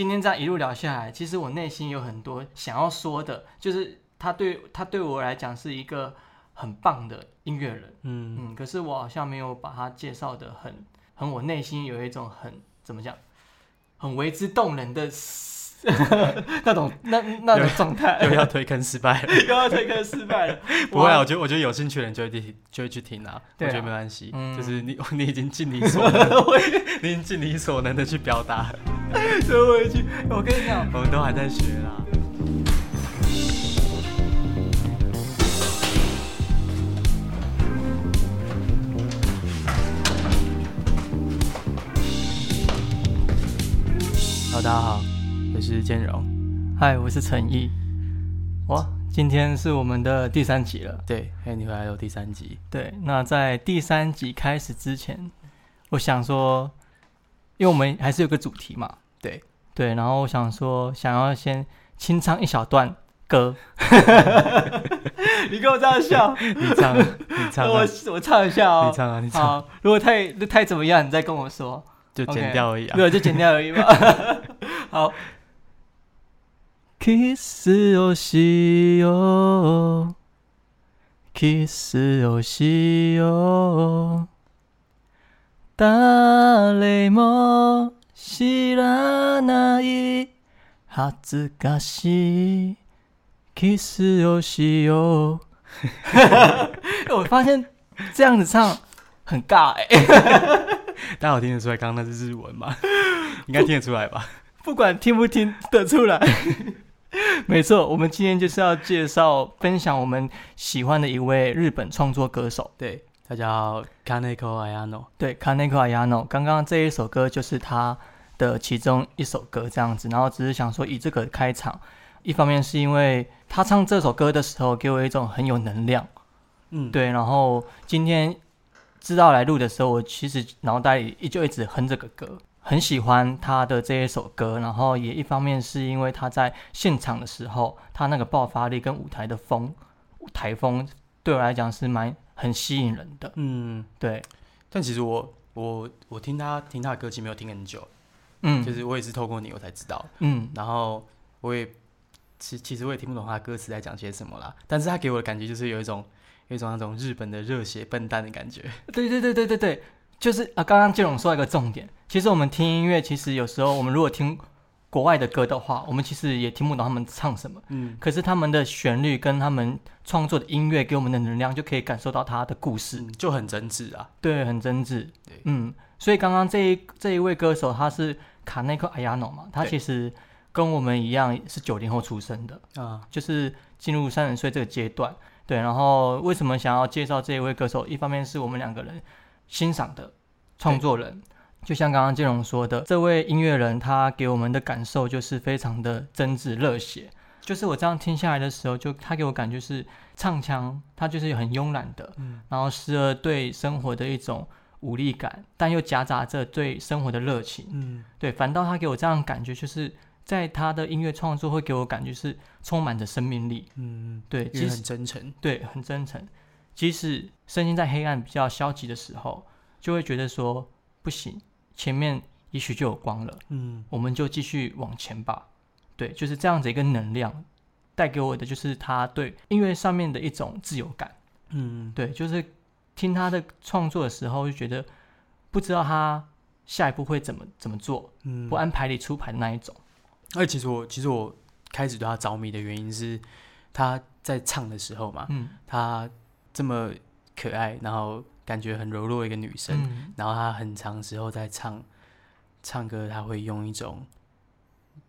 今天这样一路聊下来，其实我内心有很多想要说的，就是他对他对我来讲是一个很棒的音乐人，嗯，嗯，可是我好像没有把他介绍的很很，我内心有一种很怎么讲，很为之动人的 那种那那种状态，又要推坑失败了。又要推坑失败了，不会啊，我觉得我觉得有兴趣的人就会听，就会去听啊。我觉得没关系，嗯。就是你你已经尽你所能，你已经尽你所能的去表达，收回去。我跟你讲，我们都还在学啦。Hello，大家好，我是建荣。嗨，我是陈毅。哇，今天是我们的第三集了。对，欢迎你回来有，第三集。对，那在第三集开始之前，我想说，因为我们还是有个主题嘛，对，对，然后我想说，想要先清唱一小段歌。你跟我这样笑，你唱，你唱啊，我我唱一下哦。你唱啊，你唱，好，如果太太怎么样，你再跟我说。就 OK 剪掉而已啊。对，就剪掉而已嘛。好。Kiss をしよう Kiss をしよう 誰も知らない恥ずかしい Kiss をしよう我发现这样子唱很尬哎、大家有听得出来，刚刚那是日文吗？应该听得出来吧？不管听不听得出来。没错，我们今天就是要介绍、分享我们喜欢的一位日本创作歌手，对， 他叫 Kaneko Ayano。对 Kaneko Ayano。刚刚这一首歌就是他的其中一首歌，这样子。然后只是想说以这个开场，一方面是因为他唱这首歌的时候给我一种很有能量，嗯，对。然后今天知道来录的时候，我其实脑袋里就一直哼这个歌，很喜欢他的这一首歌。然后也一方面是因为他在现场的时候，他那个爆发力跟舞台的风，台风对我来讲是蛮很吸引人的。嗯，对，但其实我我我听他听他的歌其实没有听很久，嗯，就是我也是透过你我才知道，嗯，然后我也其其实我也听不懂他歌词在讲些什么啦，但是他给我的感觉就是有一种有一种那种日本的热血笨蛋的感觉。对对对对对对，就是啊，刚刚建龙说到一个重点，其实我们听音乐，其实有时候我们如果听国外的歌的话，我们其实也听不懂他们唱什么。嗯，可是他们的旋律跟他们创作的音乐给我们的能量，就可以感受到他的故事，嗯就很真挚啊。对，很真挚。对嗯，所以刚刚这一这一位歌手他是卡内克阿亚诺嘛，他其实跟我们一样是九零后出生的，啊，就是进入三十岁这个阶段。对，然后为什么想要介绍这一位歌手？一方面是我们两个人欣赏的创作人，就像刚刚建荣说的，这位音乐人他给我们的感受就是非常的真挚热血。就是我这样听下来的时候，就他给我感觉是唱腔，他就是很慵懒的，嗯然后时而对生活的一种无力感，但又夹杂着对生活的热情。嗯对，反倒他给我这样感觉，就是在他的音乐创作会给我感觉是充满着生命力。嗯，对，其实很真诚。对很真诚，即使身心在黑暗比较消极的时候，就会觉得说不行，前面也许就有光了，嗯我们就继续往前吧。对，就是这样子一个能量带给我的，就是他对音乐上面的一种自由感。嗯，对，就是听他的创作的时候，就觉得不知道他下一步会怎么怎么做，嗯不按牌理出牌的那一种。而且其实我其实我开始对他着迷的原因是他在唱的时候嘛，嗯他这么可爱，然后感觉很柔弱的一个女生，嗯然后她很长时候在唱唱歌，她会用一种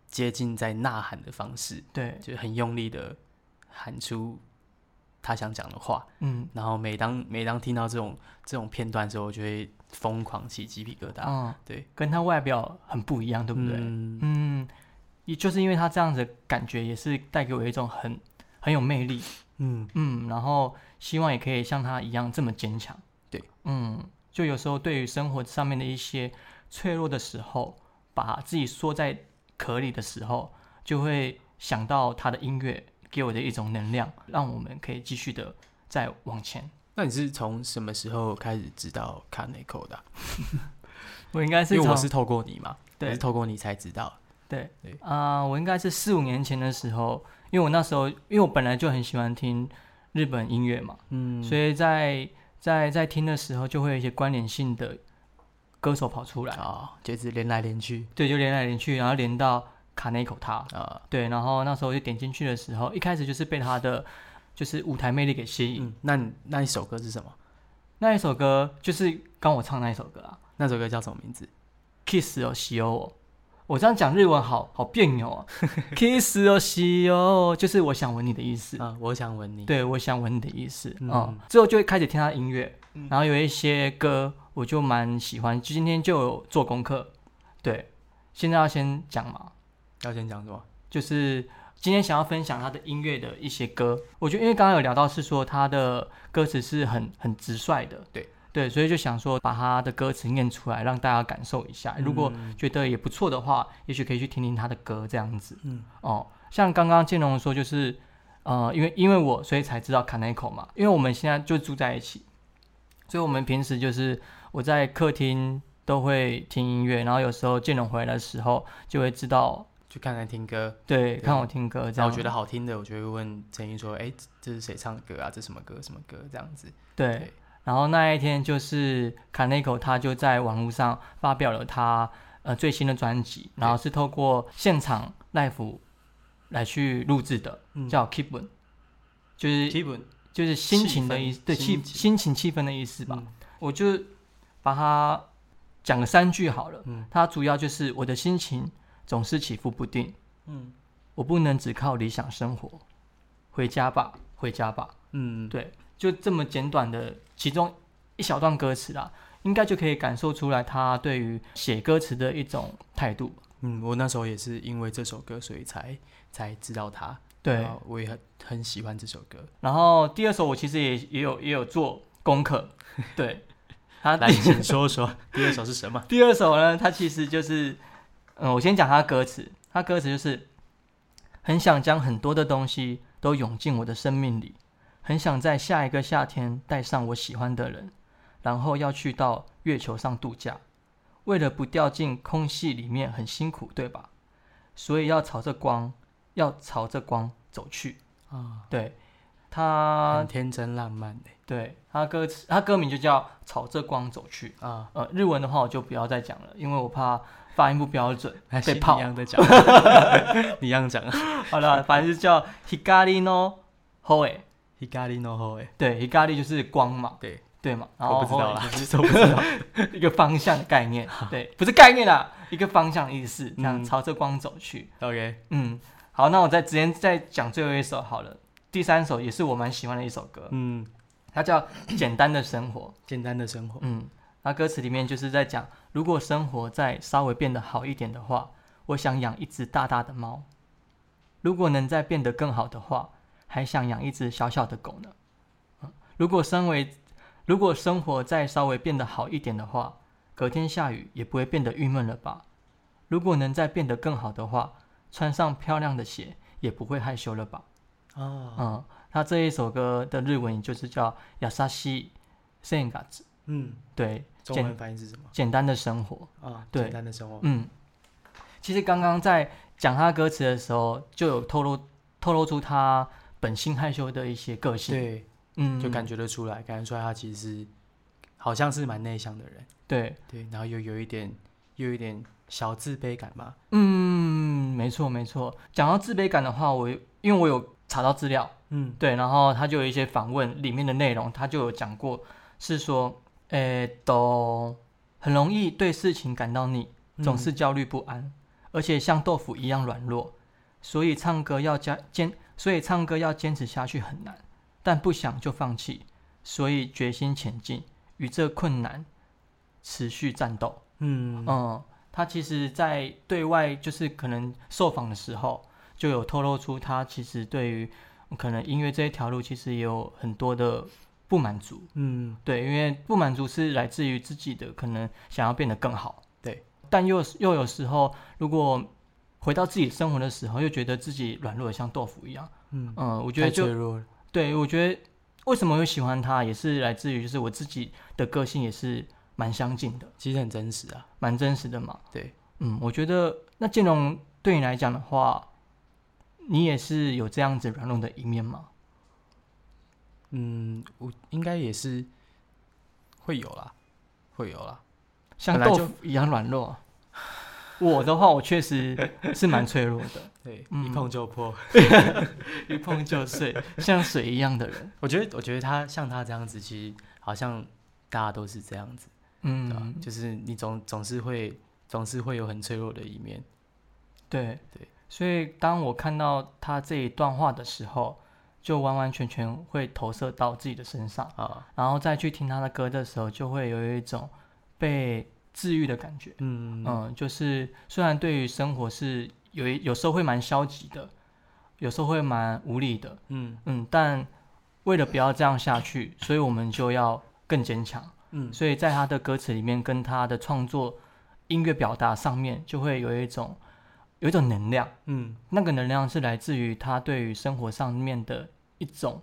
接近在呐喊的方式，对，就很用力的喊出她想讲的话。嗯然后每当每当听到这种这种片段的时候，我就会疯狂起鸡皮疙瘩。嗯，对，跟她外表很不一样，对不对？嗯嗯，也就是因为她这样子感觉，也是带给我一种很很有魅力。嗯嗯，然后希望也可以像她一样这么坚强。对，嗯，就有时候对于生活上面的一些脆弱的时候，把自己缩在壳里的时候，就会想到他的音乐给我的一种能量，让我们可以继续的再往前。那你是从什么时候开始知道 Kaneko 的啊、我应该是因为我是透过你嘛，我对是透过你才知道。对。对。啊、我应该是四五年前的时候，因为我那时候因为我本来就很喜欢听日本音乐嘛，嗯，所以在在在听的时候就会有一些关联性的歌手跑出来，啊，就是连来连去对，就连来连去，然后连到卡内口他，啊，对，然后那时候就点进去的时候，一开始就是被他的就是舞台魅力给吸引。嗯，那你那一首歌是什么？那一首歌就是刚我唱那一首歌啊那首歌叫什么名字？，Kiss 哦喜哦我，我这样讲日文好好别扭啊，Kiss 哦西哦，就是我想吻你的意思。啊，我想吻你。对，我想吻你的意思。嗯嗯，之后就会开始听他的音乐，然后有一些歌我就蛮喜欢，就今天就有做功课。对，现在要先讲嘛，要先讲什么？就是今天想要分享他的音乐的一些歌。我觉得因为刚刚有聊到是说他的歌词是很很直率的，对对，所以就想说把他的歌词念出来，让大家感受一下。如果嗯觉得也不错的话，也许可以去听听他的歌这样子。嗯，哦，像刚刚建龙说，就是呃，因为因为我所以才知道 c a n e c o 嘛，因为我们现在就住在一起，所以我们平时就是我在客厅都会听音乐，然后有时候建龙回来的时候就会知道，去看看听歌。对，对看我听歌这样。然后我觉得好听的，我就会问陈英说：“哎，这是谁唱的歌啊？这什么歌？什么歌？”这样子。对对，然后那一天就是 e c o 他就在网络上发表了他呃最新的专辑，然后是透过现场 live 来去录制的，嗯叫 Keep One，就是基本就是心情的意思，对气心情心情气氛的意思吧。嗯我就把它讲个三句好了。嗯它主要就是我的心情总是起伏不定，嗯我不能只靠理想生活。回家吧，回家吧。嗯，对，就这么简短的其中一小段歌词啦，应该就可以感受出来他对于写歌词的一种态度。嗯，我那时候也是因为这首歌，所以才才知道他。对我也很很喜欢这首歌。然后第二首我其实也也有也有做功课，对，他来，请说说第二首是什么？第二首呢，它其实就是，嗯，我先讲它的歌词。它歌词就是，很想将很多的东西都涌进我的生命里，很想在下一个夏天带上我喜欢的人，然后要去到月球上度假。为了不掉进空隙里面很辛苦，对吧？所以要朝着光，要朝着光走去。啊，对，他很天真浪漫的对他歌词，他歌名就叫《朝着光走去》。啊，呃，日文的话我就不要再讲了，因为我怕发音不标准被泡一。样的讲，你一样讲啊。好了，反正就叫 hikari no hoe，Hikari no ho 哎，对，hikari 就是光嘛，对，对嘛，然后我不知道啦，就是这我不知道。一个方向的概念，对，不是概念啦，一个方向的意思，这样嗯朝着光走去。OK，嗯，好，那我再直接再讲最后一首好了，第三首也是我蛮喜欢的一首歌，嗯，它叫《简单的生活》。简单的生活。嗯，那歌词里面就是在讲，如果生活再稍微变得好一点的话，我想养一只大大的猫；如果能再变得更好的话，还想养一只小小的狗呢。嗯如果身为如果生活再稍微变得好一点的话，隔天下雨也不会变得郁闷了吧？如果能再变得更好的话，穿上漂亮的鞋也不会害羞了吧？啊，嗯，他这一首歌的日文就是叫“亚萨西圣嘎子嗯，”，对，中文翻译是什么？简单的生活。啊，对简单的生活。嗯，其实刚刚在讲他歌词的时候，就有透露透露出他本性害羞的一些个性。，对，嗯，就感觉得出来，感觉出来他其实好像是蛮内向的人。对，对，然后又有一点，又有一点小自卑感嘛。嗯，没错没错。讲到自卑感的话，我因为我有查到资料，嗯对，然后他就有一些访问里面的内容，他就有讲过，是说，诶，都很容易对事情感到腻，总是焦虑不安，而且像豆腐一样软弱，所以唱歌要加坚，所以唱歌要坚持下去很难，但不想就放弃，所以决心前进，与这困难持续战斗。嗯嗯，他其实，在对外就是可能受访的时候，就有透露出他其实对于可能音乐这一条路，其实也有很多的不满足。嗯对，因为不满足是来自于自己的可能想要变得更好。对，但又又有时候，如果回到自己生活的时候，又觉得自己软弱的像豆腐一样。嗯，嗯，我觉得就。对，我觉得为什么会喜欢他，也是来自于就是我自己的个性也是蛮相近的。其实很真实啊。蛮真实的嘛。对，嗯，我觉得那建龙对你来讲的话，你也是有这样子软弱的一面吗？嗯，我应该也是会有啦，会有啦。像豆腐一样软弱。我的话，我确实是蛮脆弱的，对，嗯一碰就破。一碰就碎，像水一样的人。我觉得，我觉得他像他这样子，其实好像大家都是这样子，对吧、嗯，就是你总总是会总是会有很脆弱的一面。对对。所以当我看到他这一段话的时候，就完完全全会投射到自己的身上，啊，然后再去听他的歌的时候，就会有一种被治愈的感觉。嗯嗯，就是虽然对于生活是有一有时候会蛮消极的，有时候会蛮无力的，嗯嗯，但为了不要这样下去，所以我们就要更坚强。嗯所以在他的歌词里面，跟他的创作音乐表达上面，就会有一种有一种能量。嗯那个能量是来自于他对于生活上面的一种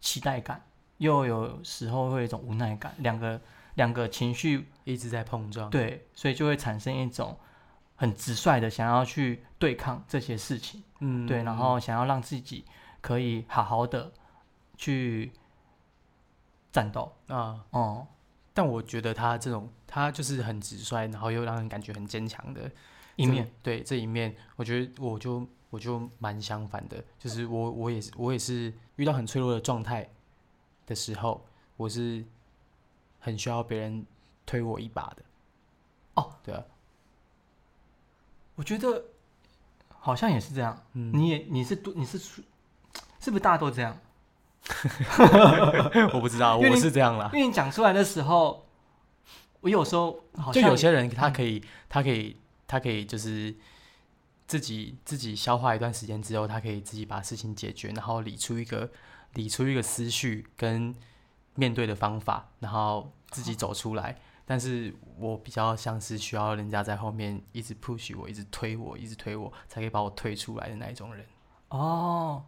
期待感，又有时候会有一种无奈感，两个两个情绪一直在碰撞。对，所以就会产生一种很直率的想要去对抗这些事情，嗯，对，然后想要让自己可以好好的去战斗，啊，哦、但我觉得他这种他就是很直率，然后又让人感觉很坚强的一面，对这一面，我觉得我就我就蛮相反的，就是我我也是我也是遇到很脆弱的状态的时候，我是很需要别人推我一把的。哦，对啊，我觉得好像也是这样，嗯，你也你是多你是属是不是大家都这样？我不知道，我是这样啦因。为你讲出来的时候，我有时候好像就有些人他可以，他可以，他可以就是自己自己消化一段时间之后，他可以自己把事情解决，然后理出一个理出一个思绪跟面对的方法，然后自己走出来。但是我比较像是需要人家在后面一直 push 我，一直推我，一直推我，才可以把我推出来的那一种人。哦，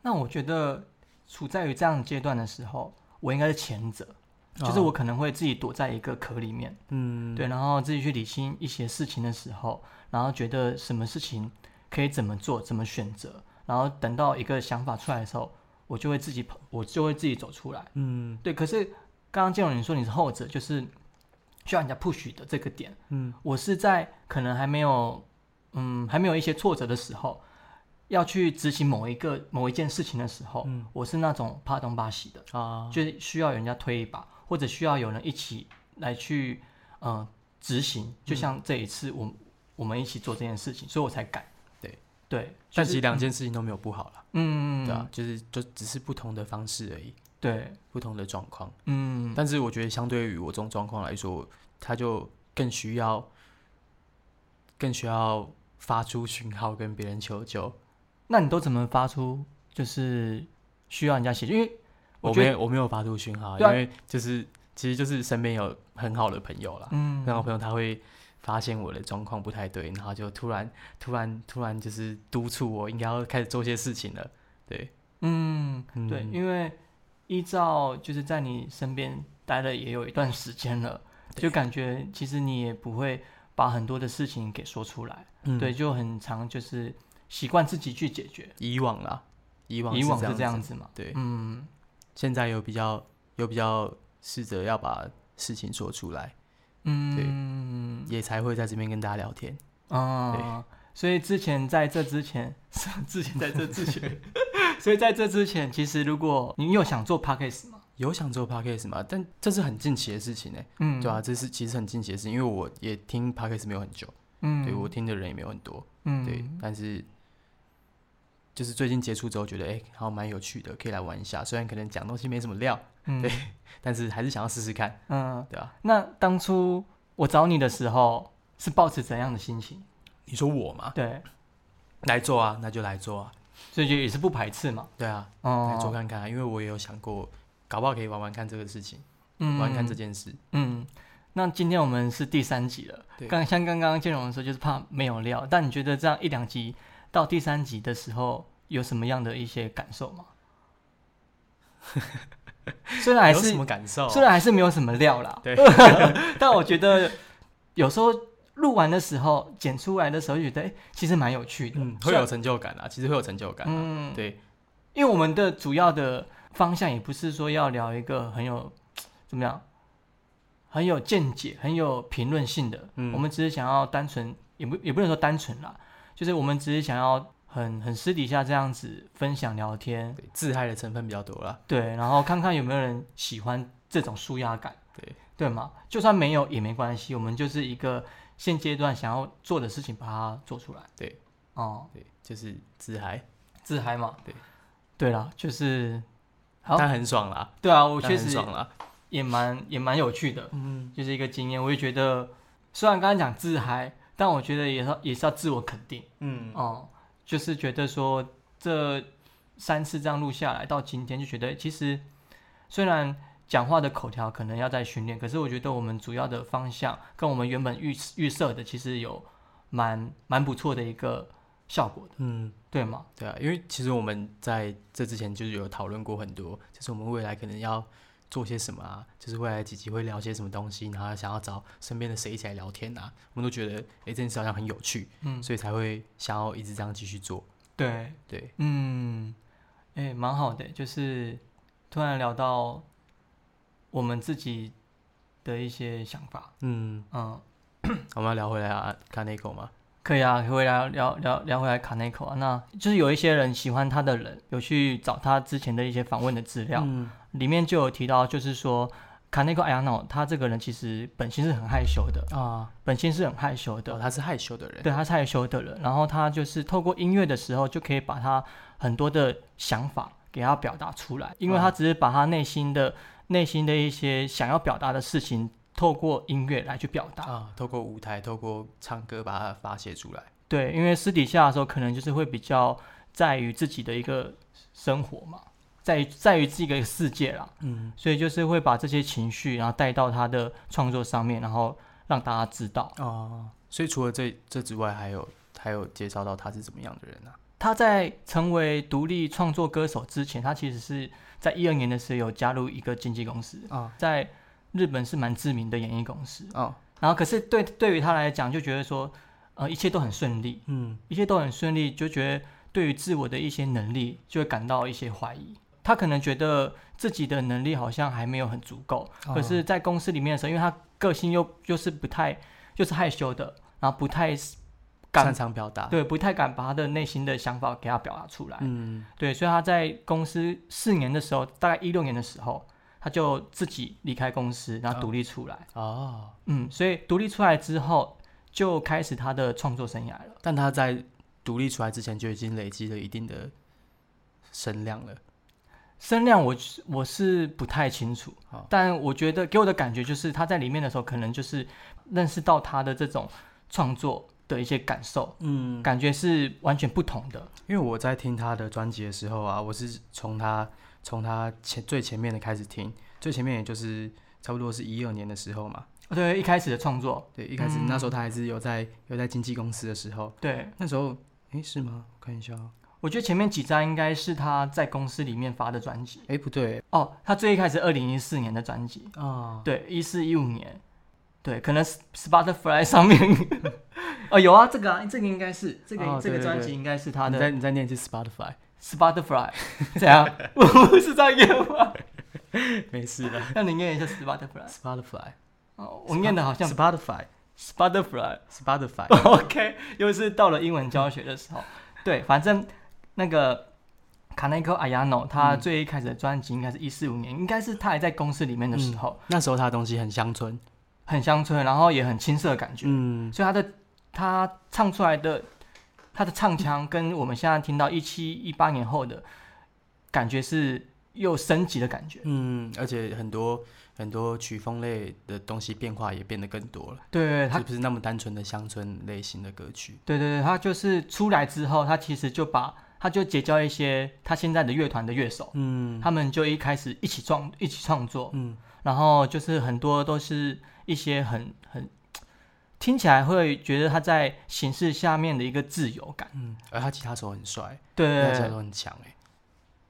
那我觉得处在于这样的阶段的时候，我应该是前者，就是我可能会自己躲在一个壳里面，嗯，对，然后自己去理清一些事情的时候，然后觉得什么事情可以怎么做，怎么选择，然后等到一个想法出来的时候，我就会自己跑，我就会自己走出来。嗯对，可是刚刚建荣你说你是后者，就是需要人家 push 的这个点，嗯我是在可能还没有，嗯，还没有一些挫折的时候，要去执行某一个某一件事情的时候，嗯我是那种怕东怕西的，啊，就是需要有人家推一把，或者需要有人一起来去，呃，执行。就像这一次我我们一起做这件事情，所以我才敢。对对，但其实就是两件事情都没有不好啦，嗯，对啊，就是就只是不同的方式而已，对，不同的状况。嗯，但是我觉得相对于我这种状况来说，他就更需要，更需要发出讯号跟别人求救。那你都怎么发出就是需要人家协助？因为我没有我没有发出讯号，啊因为就是其实就是身边有很好的朋友啦，嗯，很好朋友他会发现我的状况不太对，然后就突然突然突然就是督促我应该要开始做些事情了。对，嗯，嗯。对，因为依照就是在你身边待了也有一段时间了，就感觉其实你也不会把很多的事情给说出来，嗯。对，就很常就是习惯自己去解决，以往啦，以往以往是这样子嘛，对，嗯，现在有比较有比较试着要把事情说出来，嗯，也才会在这边跟大家聊天。啊，所以之前在这之前，之前在这之前，所以在这之前，其实如果你有想做 podcast 吗？有想做 podcast 吗？但这是很近期的事情呢、嗯，对啊，，这是其实很近期的事情，因为我也听 podcast 没有很久，嗯，对我听的人也没有很多，嗯，对，但是就是最近接触之后觉得，哎、好像蛮有趣的，可以来玩一下。虽然可能讲东西没什么料，嗯，对但是还是想要试试看，嗯，对啊。那当初我找你的时候是抱持怎样的心情？你说我嘛，对，来做啊，那就来做啊，所以就也是不排斥嘛。对啊，哦，来做看看啊，因为我也有想过，搞不好可以玩玩看这个事情，嗯，玩玩看这件事。嗯，那今天我们是第三集了。对刚像刚刚建荣说，就是怕没有料。但你觉得这样一两集到第三集的时候，有什么样的一些感受吗？虽然还是什么感受？虽然还是没有什么料啦，对，但我觉得有时候录完的时候剪出来的时候，就觉得哎、其实蛮有趣的，嗯，会有成就感啊，其实会有成就感、啊。嗯，对，因为我们的主要的方向也不是说要聊一个很有怎么样，很有见解、很有评论性的，嗯我们只是想要单纯，也不也不能说单纯啦，就是我们只是想要很很私底下这样子分享聊天，对，自嗨的成分比较多啦。对，然后看看有没有人喜欢这种舒压感，对对吗？就算没有也没关系，我们就是一个现阶段想要做的事情，把它做出来。对，哦，对，就是自嗨，自嗨嘛。对，对啦，就是好，但很爽啦，对啊，我但确实爽啦。也蛮也蛮有趣的，嗯，就是一个经验。我也觉得，虽然刚刚讲自嗨，但我觉得也是要也是要自我肯定。嗯，哦、就是觉得说这三次这样录下来，到今天就觉得其实虽然讲话的口条可能要在训练，可是我觉得我们主要的方向跟我们原本预预设的其实有蛮蛮不错的一个效果的，嗯，对吗？对啊，因为其实我们在这之前就是有讨论过很多，就是我们未来可能要做些什么啊，就是未来几集会聊些什么东西，然后想要找身边的谁一起来聊天啊，我们都觉得诶这件事好像很有趣，嗯，所以才会想要一直这样继续做。对，对，嗯，哎、蛮好的，就是突然聊到我们自己的一些想法，嗯，嗯，我们要聊回来啊，看那口嘛，可以啊，回来聊聊聊回来卡内口啊，那就是有一些人喜欢他的人，有去找他之前的一些访问的资料，嗯。里面就有提到，就是说卡内口阿亚诺他这个人其实本性是很害羞的，啊，本性是很害羞的。哦，，他是害羞的人，对，他是害羞的人，然后他就是透过音乐的时候，就可以把他很多的想法给他表达出来，因为他只是把他内心的、内心的一些想要表达的事情，透过音乐来去表达。啊，透过舞台，透过唱歌把它发泄出来。对，因为私底下的时候，可能就是会比较在于自己的一个生活嘛，在于在于自己的一个世界啦，嗯，所以就是会把这些情绪，然后带到他的创作上面，然后让大家知道。哦，所以除了这这之外，还有还有介绍到他是怎么样的人啊？他在成为独立创作歌手之前，他其实是在一二年的时候有加入一个经纪公司，啊在日本是蛮知名的演艺公司。哦，然后可是对对于他来讲，就觉得说，呃，一切都很顺利，嗯一切都很顺利，就觉得对于自我的一些能力就会感到一些怀疑。他可能觉得自己的能力好像还没有很足够，可是，在公司里面的时候，因为他个性又又是不太就是害羞的，然后不太敢擅长表达，对不太敢把他的内心的想法给他表达出来。嗯对，所以他在公司四年的时候，大概一六年的时候，他就自己离开公司，然后独立出来。哦，嗯，所以独立出来之后，就开始他的创作生涯了。但他在独立出来之前就已经累积了一定的声量了。声量我我是不太清楚好，但我觉得给我的感觉就是他在里面的时候，可能就是认识到他的这种创作的一些感受，嗯，感觉是完全不同的。因为我在听他的专辑的时候啊，我是从他从他前最前面的开始听，最前面也就是差不多是一二年的时候嘛。对，一开始的创作，对，一开始、嗯。那时候他还是有在有在经纪公司的时候，对。那时候诶是吗？我看一下哦，我觉得前面几张应该是他在公司里面发的专辑。诶不对。哦，他最一开始二零一四年的专辑，啊，对，一四一五年，对，可能 S- Spotify 上面，哦有啊，这个啊，这个应该是这个、哦这个专辑应该是他的。你的再你再念一次 Spotify，Spotify，怎样？我不是这样念吗？没事的那你念一下 Spotify，，Spotify，哦，我念的好像 Spotify Spotify，OK，、Spotify，OK，又是到了英文教学的时候，对，反正那个。卡内科阿亚诺，他嗯最一开始的专辑应该是一四五年，应该是他还在公司里面的时候，那时候他的东西很乡村，很乡村，然后也很青涩的感觉。嗯。所以他的他唱出来的他的唱腔跟我们现在听到一七一八年后的感觉是又升级的感觉。嗯，而且很多很多曲风类的东西变化也变得更多了，对他不是那么单纯的乡村类型的歌曲？对对对，他就是出来之后，他其实就把他就结交一些他现在的乐团的乐手，嗯。他们就一开始一起创一起创作，嗯。然后就是很多都是一些很很听起来会觉得他在形式下面的一个自由感，嗯，而他吉他手很帅，对他吉他手很强哎，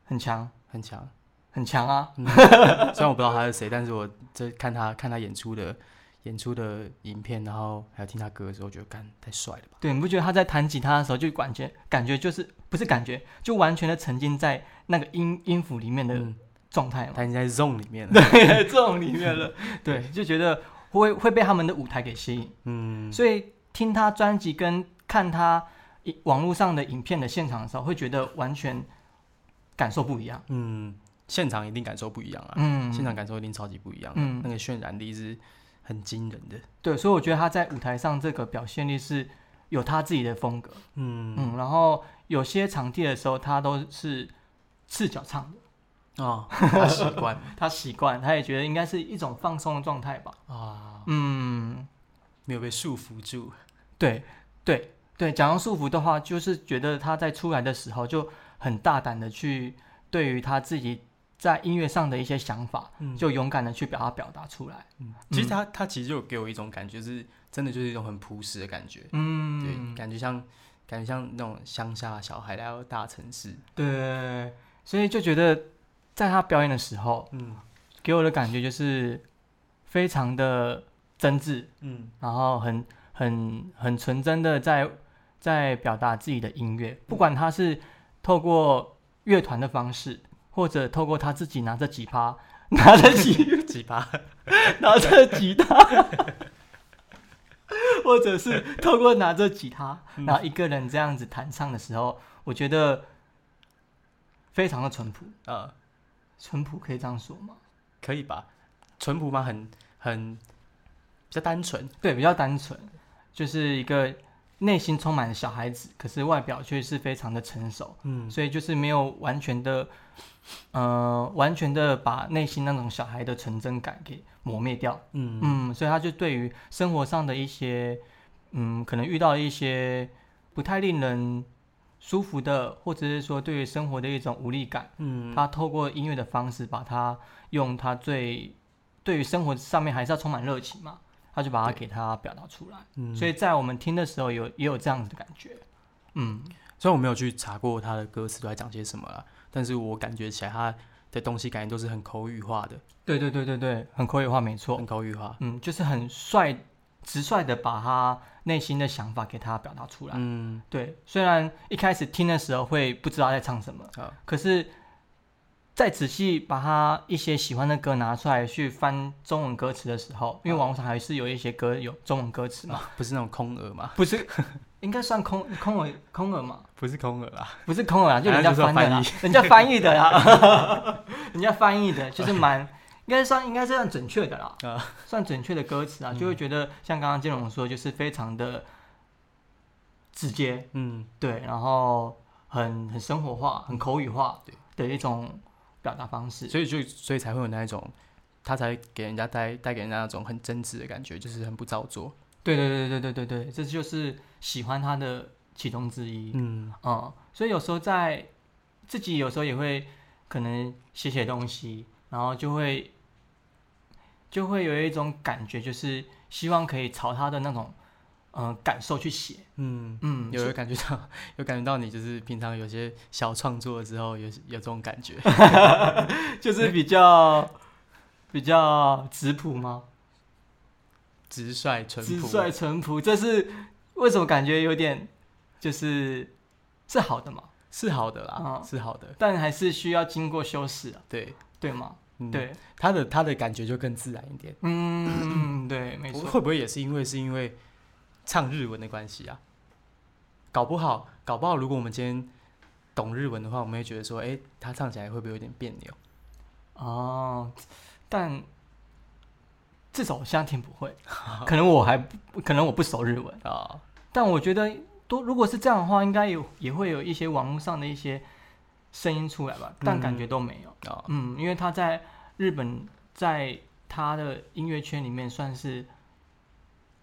很强？很强。很强啊，虽然我不知道他是谁，但是我这看他看他演出的演出的影片，然后还有听他歌的时候，觉得干太帅了吧？对，你不觉得他在弹吉他的时候就感觉感觉就是不是感觉，就完全的沉浸在那个音音符里面的嗯，状态嘛？他已经在 zone 里面了。对，这种里面了，对，就觉得会会被他们的舞台给吸引，嗯，所以听他专辑跟看他一网络上的影片的现场的时候，会觉得完全感受不一样。嗯，现场一定感受不一样啊，嗯，现场感受一定超级不一样的，嗯那个渲染力是很惊人的。对，所以我觉得他在舞台上这个表现力是有他自己的风格。嗯嗯，然后有些场地的时候，他都是赤脚唱的，哦，他习惯他习惯，他也觉得应该是一种放松的状态吧。啊，嗯，没有被束缚住。对对对，讲到束缚的话，就是觉得他在出来的时候就很大胆的去对于他自己在音乐上的一些想法，嗯就勇敢的去把它表达出来。嗯，其实他他其实就给我一种感觉，是真的就是一种很朴实的感觉，嗯对，嗯，感觉像感觉像那种乡下小孩来到大城市。对，所以就觉得在他表演的时候，嗯。给我的感觉就是非常的真挚，嗯。然后很很很纯真的在在表达自己的音乐，不管他是透过乐团的方式，或者透过他自己拿着吉他，拿着吉吉他，拿着吉他，或者是透过拿着吉他，嗯。然后一个人这样子弹唱的时候，我觉得非常的淳朴，呃，淳朴可以这样说吗？可以吧？淳朴吗？很很比较单纯。对，比较单纯，就是一个内心充满了小孩子，可是外表却是非常的成熟，嗯所以就是没有完全的，呃，完全的把内心那种小孩的纯真感给磨灭掉。嗯嗯，所以他就对于生活上的一些，嗯，可能遇到一些不太令人舒服的，或者是说对于生活的一种无力感，嗯，他透过音乐的方式，把它用他最对于生活上面还是要充满热情嘛，他就把它给他表达出来。嗯所以在我们听的时候有也有这样子的感觉。嗯，虽然我没有去查过他的歌词都在讲些什么啦，但是我感觉起来他的东西感觉都是很口语化的，对对对对对，很口语化，没错很。口语化。嗯，就是很率直率的把他内心的想法给他表达出来。嗯对，虽然一开始听的时候会不知道在唱什么，啊可是再仔细把他一些喜欢的歌拿出来去翻中文歌词的时候，因为网络上还是有一些歌有中文歌词嘛，不是那种空耳嘛？不是，应该算空空耳空耳嘛，不是空耳啊。不是空耳啊，就人家翻的啦，人家翻译的啦，人家翻译的，就是蛮应该算应该是算准确的啦，啊算准确的歌词啊，就会觉得像刚刚金融说，就是非常的直接，嗯对，然后很很生活化、很口语化对的一种表达方式。所以就所以才会有那一种，他才给人家带带给人家那种很真挚的感觉，就是很不造作。对对对对对对对，这就是喜欢他的其中之一。嗯嗯，所以有时候在自己有时候也会可能写写东西，然后就会就会有一种感觉，就是希望可以朝他的那种嗯、呃感受去写。嗯，嗯，有有感觉到 有感觉到你就是平常有些小创作的时候有有这种感觉。就是比较比较直朴吗？直率淳朴，直率淳朴，这是为什么感觉有点就是是好的嘛？是好的啦，嗯是好的。但还是需要经过修饰啊，对，对吗？嗯，对，他的他的感觉就更自然一点。嗯，对，没错。会不会也是因为是因为唱日文的关系啊？搞不好，搞不好，如果我们今天懂日文的话，我们会觉得说，哎、他唱起来会不会有点别扭？哦，但至少我现在听不会，可能我还可能我不熟日文，啊？但我觉得都如果是这样的话，应该有也会有一些网络上的一些声音出来吧，但感觉都没有。啊，嗯，因为他在日本，在他的音乐圈里面算是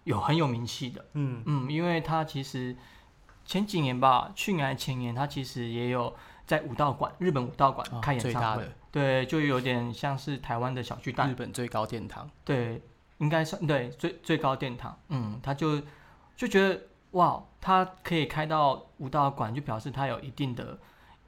有很有名气的。嗯嗯，因为他其实前几年吧，去年还前年，他其实也有在武道馆，日本武道馆哦开演唱会。最大的对，就有点像是台湾的小巨蛋日。本最高殿堂，对，应该算对最最高殿堂。嗯，他就就觉得哇，他可以开到武道馆，就表示他有一定的、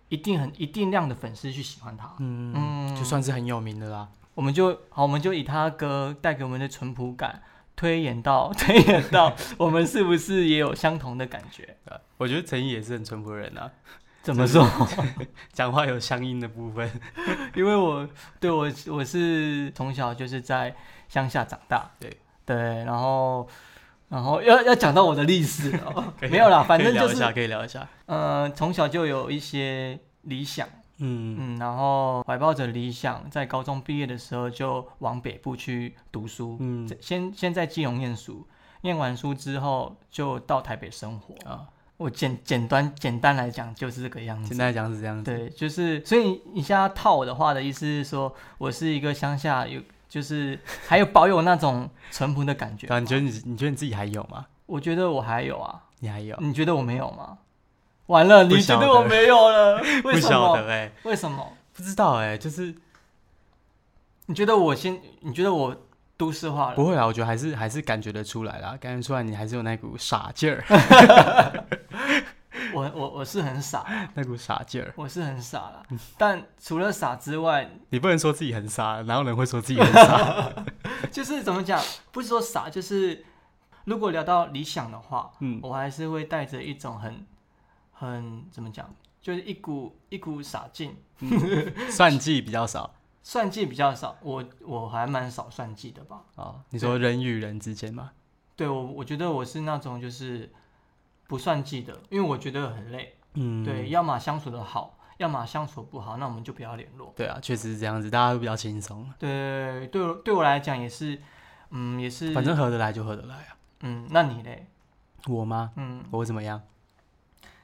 一定很一定量的粉丝去喜欢他。嗯，嗯就算是很有名的啦。我们就好，我们就以他歌带给我们的淳朴感，推演到 推演到我们是不是也有相同的感觉？呃我觉得陈毅也是很淳朴的人啊，怎么说？讲话有乡音的部分。因为我对我我是从小就是在乡下长大，对对，然后然后要要讲到我的历史 哦没有啦，反正就是聊一下，可以聊一下。呃从小就有一些理想，嗯嗯，然后怀抱着理想，在高中毕业的时候就往北部去读书，嗯先先在基隆念书，念完书之后就到台北生活。啊，我简简单简单来讲就是这个样子。简单来讲是这样子。对，就是所以你你现在套我的话的意思是说，我是一个乡下有，就是还有保有那种淳朴的感觉对。啊，你觉得你你觉得你自己还有吗？我觉得我还有啊，你还有？你觉得我没有吗？完了，你觉得得我没有了？不为什么？晓得哎、为什么？不知道哎、就是你觉得我先？你觉得我都市化了？不会啊，我觉得还是还是感觉得出来啦，感觉出来你还是有那股傻劲儿，我我我是很傻，那股傻劲儿。我是很傻了。但除了傻之外，你不能说自己很傻，哪有人会说自己很傻？就是怎么讲？不是说傻，就是如果聊到理想的话，嗯，我还是会带着一种很很怎么讲，就是一股一股傻劲，算计比较少 算计比较少。我我还蛮少算计的吧？哦。你说人与人之间嘛，对我我觉得我是那种就是不算记得，因为我觉得很累。嗯，对，要么相处的好，要么相处不好，那我们就不要联络。对啊，确实是这样子，大家会比较轻松，对，对我对我来讲也是，嗯，也是，反正合得来就合得来啊。嗯，那你嘞？我吗？嗯，我怎么样？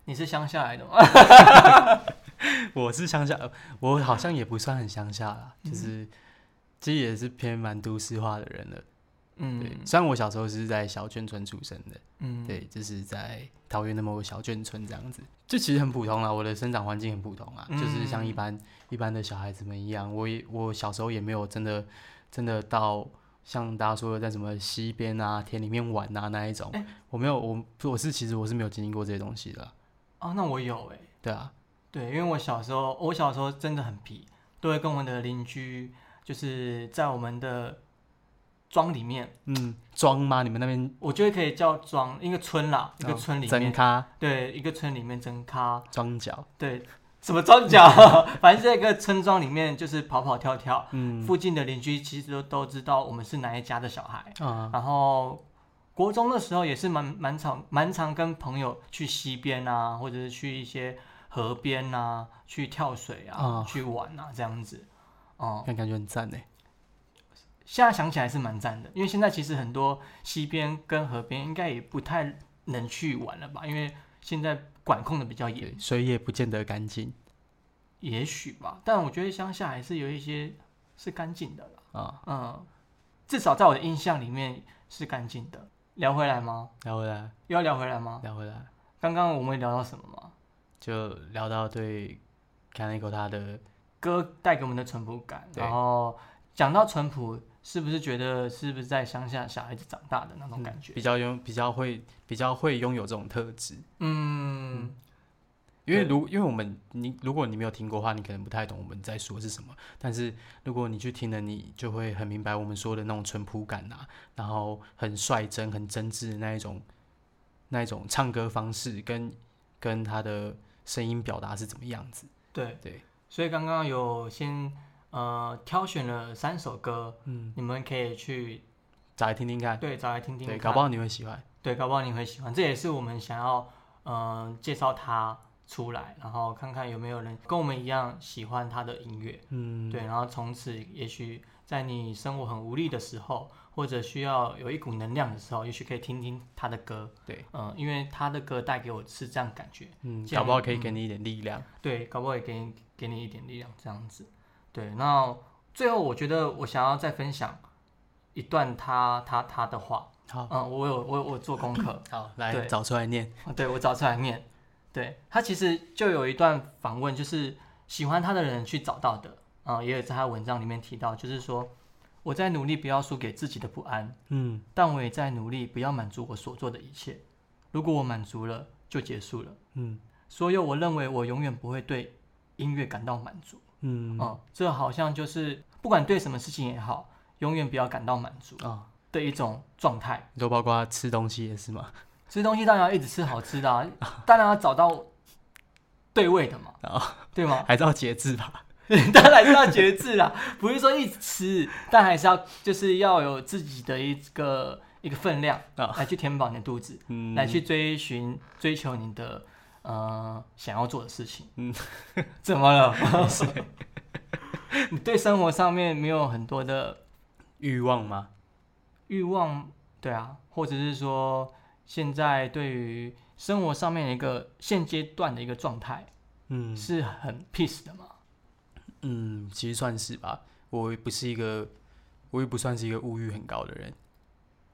你是乡下来的吗？我是乡下，呃我好像也不算很乡下啦，嗯就是其实也是偏蛮都市化的人了。嗯，对，虽然我小时候是在小眷村出生的，嗯，对，就是在桃园的某个小眷村这样子，就其实很普通啦。我的生长环境很普通啊，就是像一嗯般一般的小孩子们一样。我也我小时候也没有真的真的到像大家说的在什么溪边啊、田里面玩啊那一种，哎我没有，我我是其实我是没有经历过这些东西的啦。哦，那我有哎、对啊，对，因为我小时候，我小时候真的很皮，都会跟我们的邻居，就是在我们的庄里面，嗯，庄吗？你们那边？我觉得可以叫庄，一个村啦，一个哦村里面，真咖。对，一个村里面真咖，庄脚，对，什么庄脚，反正在一个村庄里面就是跑跑跳跳，嗯。附近的邻居其实都都知道我们是哪一家的小孩，啊，然后国中的时候也是蛮蛮常蛮常跟朋友去溪边啊，或者是去一些河边啊，去跳水啊，哦去玩啊这样子。哦、感感觉很赞呢。现在想起来是蛮赞的，因为现在其实很多溪边跟河边应该也不太能去玩了吧，因为现在管控的比较严对，，水也不见得干净也许吧。但我觉得乡下还是有一些是干净的啦，啊。嗯，至少在我的印象里面是干净的。聊回来吗？聊回来，又要聊回来吗？聊回来，刚刚我们聊到什么吗？就聊到对 Kaneko 他的歌带给我们的淳朴感，然后讲到淳朴，是不是觉得是不是在乡下小孩子长大的那种感觉？比较拥比较会比较会拥有这种特质，嗯，因为如因为我们你如果你没有听过的话，你可能不太懂我们在说是什么。但是如果你去听了，你就会很明白我们说的那种淳朴感啊，然后很率真、很真挚的那一种那一种唱歌方式跟跟他的声音表达是怎么样子。对对。所以刚刚有先呃挑选了三首歌，嗯，你们可以去找来听听看，对找来听听看对，搞不好你会喜欢。对，搞不好你会喜欢。这也是我们想要呃介绍他出来，然后看看有没有人跟我们一样喜欢他的音乐。嗯，对，然后从此也许在你生活很无力的时候，或者需要有一股能量的时候，也许可以听听他的歌。对，嗯、因为他的歌带给我是这样感觉。嗯，搞不好可以嗯给你一点力量。对，搞不好也给你给你一点力量，这样子。对，那最后我觉得我想要再分享一段他他他的话。好，嗯，我有我有我做功课。好，来找出来念。哦对我找出来念。对他其实就有一段访问，就是喜欢他的人去找到的，啊、也有在他文章里面提到，就是说我在努力不要输给自己的不安，嗯但我也在努力不要满足我所做的一切。如果我满足了，就结束了。嗯所有我认为我永远不会对音乐感到满足。嗯哦、这好像就是不管对什么事情也好，永远不要感到满足。啊，的一种状态。你说包括吃东西也是吗？吃东西当然要一直吃好吃的、啊，当然要找到对味的嘛，啊，对吗？还是要节制吧。当然是要节制啦，不是说一直吃，但还是要就是要有自己的一个一个分量啊来去填饱你的肚子，嗯，来去追寻追求你的呃想要做的事情。嗯，怎么了？你对生活上面没有很多的欲望吗？欲望，对啊，或者是说现在对于生活上面的一个现阶段的一个状态嗯是很 peace 的吗？嗯，其实算是吧。我也不是一个，我也不算是一个物欲很高的人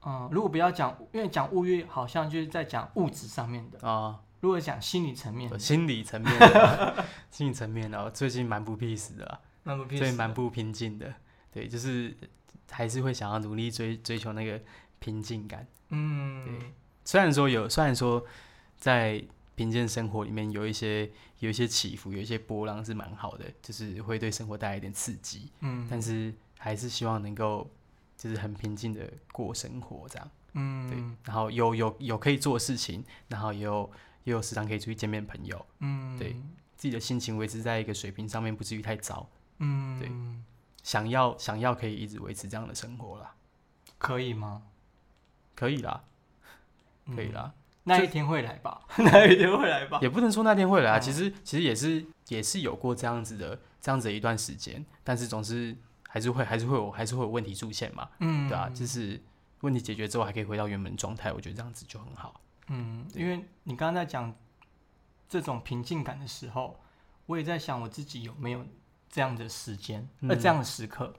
嗯，如果不要讲，因为讲物欲好像就是在讲物质上面的，啊。如果讲心理层面，心理层面的，心理层面哦，最近蛮不 peace 的啊，那不 peace 最近蛮不平静的。对，就是还是会想要努力追追求那个平静感。嗯，对。虽然说有，虽然说在平静生活里面有一些有一些起伏，有一些波浪是蛮好的，就是会对生活带来一点刺激，嗯，但是还是希望能够就是很平静的过生活这样。嗯。对嗯，然后有有有可以做的事情，然后也有也有时常可以出去见面朋友，嗯，对，自己的心情维持在一个水平上面，不至于太糟。嗯，对想要想要可以一直维持这样的生活啦，可以吗？可以啦，可以嗯，啦，那一天会来吧？那一天会来吧？也不能说那天会来啊。嗯其实其实也是也是有过这样子的这样子的一段时间，但是总是还是会还是会有还是会有问题出现嘛，嗯，对啊，就是问题解决之后还可以回到原本状态，我觉得这样子就很好。嗯，因为你刚刚在讲这种平静感的时候，我也在想我自己有没有这样的时间，那，嗯这样的时刻。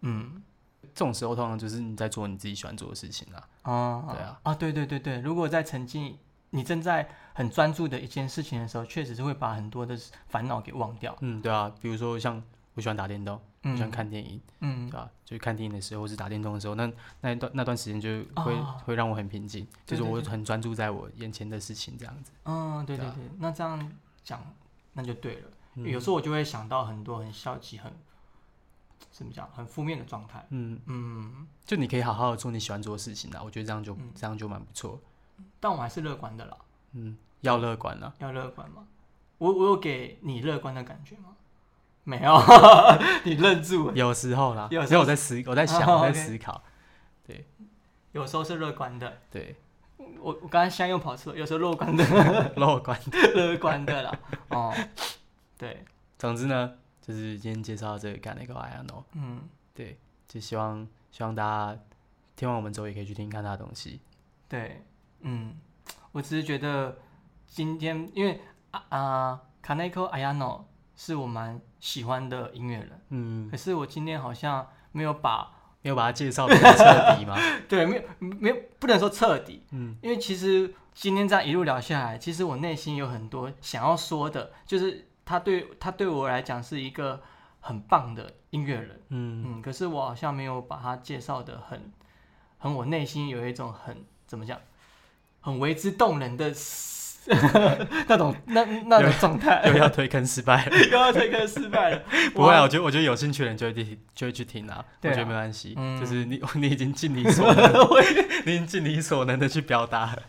嗯，这种时候通常就是你在做你自己喜欢做的事情啦。啊，对啊，啊，对对对对，如果在沉浸，你正在很专注的一件事情的时候，确实是会把很多的烦恼给忘掉。嗯，对啊，比如说像我喜欢打电动，我喜欢嗯看电影，嗯对吧、就是看电影的时候或是打电动的时候，那那一段那段时间就会、哦会让我很平静，就是我很专注在我眼前的事情这样子。嗯，对对啊对对，那这样讲那就对了。嗯有时候我就会想到很多很消极、很怎么讲、很负面的状态。嗯，嗯，就你可以好好的做你喜欢做的事情啦，我觉得这样就、嗯这样就蛮不错。但我还是乐观的啦，嗯，要乐观啦。要乐观嘛。我我有给你乐观的感觉吗？没有，你愣住了。有时候啦，有时候我在思，我在想，哦我在思考。对。有时候是乐观的，对，我我刚才现在又跑出了，有时候乐观的，乐观的。乐观的啦。哦，对，总之呢，就是今天介绍这个干那个 I know，嗯，对，就希望希望大家听完我们之后也可以去听看他的东西。对，嗯，我只是觉得今天因为啊啊，Kaneko Ayano 是我蛮喜欢的音乐人，嗯，可是我今天好像没有把没有把他介绍的很彻底吗？对，没有没有不能说彻底，嗯。因为其实今天这样一路聊下来，其实我内心有很多想要说的，就是他对他对我来讲是一个很棒的音乐人，嗯。嗯，可是我好像没有把他介绍的很很我内心有一种很怎么讲，很为之动人的 那种那那种状态，又要推坑失败了。又要推坑失败了，不会啊，我觉得我觉得有兴趣的人就会听，就会去听啊。我觉得没关系，嗯就是你你已经尽你所能，你已经尽你所能的去表达了。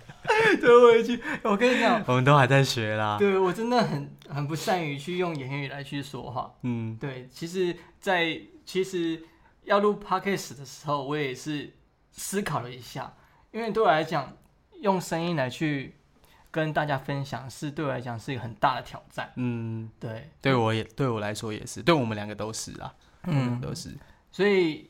对回去，我跟你讲，我们都还在学啦。对我真的很很不善于去用言语来去说话。嗯对，其实在，其实要录 podcast 的时候，我也是思考了一下，因为对我来讲，用声音来去跟大家分享，是对我来讲是一个很大的挑战。嗯，对，对我也对我来说也是，对我们两个都是啊，嗯，都是。所以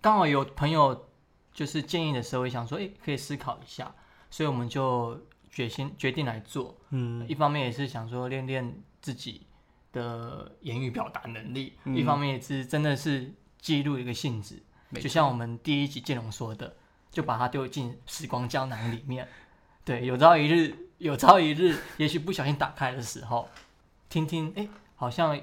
刚好有朋友就是建议的时候，也想说，哎、可以思考一下，所以我们就决心决定来做。嗯一方面也是想说练练自己的言语表达能力，嗯一方面也是真的是记录一个性质。就像我们第一集建龙说的，就把它丢进时光胶囊里面。对，有朝一日，有朝一日，也许不小心打开的时候，听听，哎、好像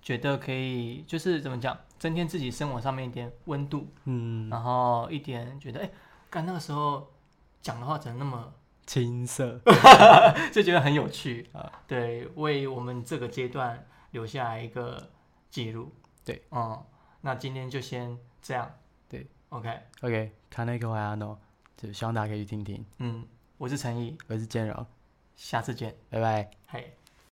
觉得可以，就是怎么讲，增添自己生活上面一点温度，嗯，然后一点觉得，哎、刚那个时候讲的话怎么那么，青涩。就觉得很有趣啊对，为我们这个阶段留下来一个记录。对，嗯，那今天就先这样。对，OK，OK，看那个怀阿诺，就希望大家可以去听听。嗯，我是陈毅，我是建柔，下次见，拜拜。嘿。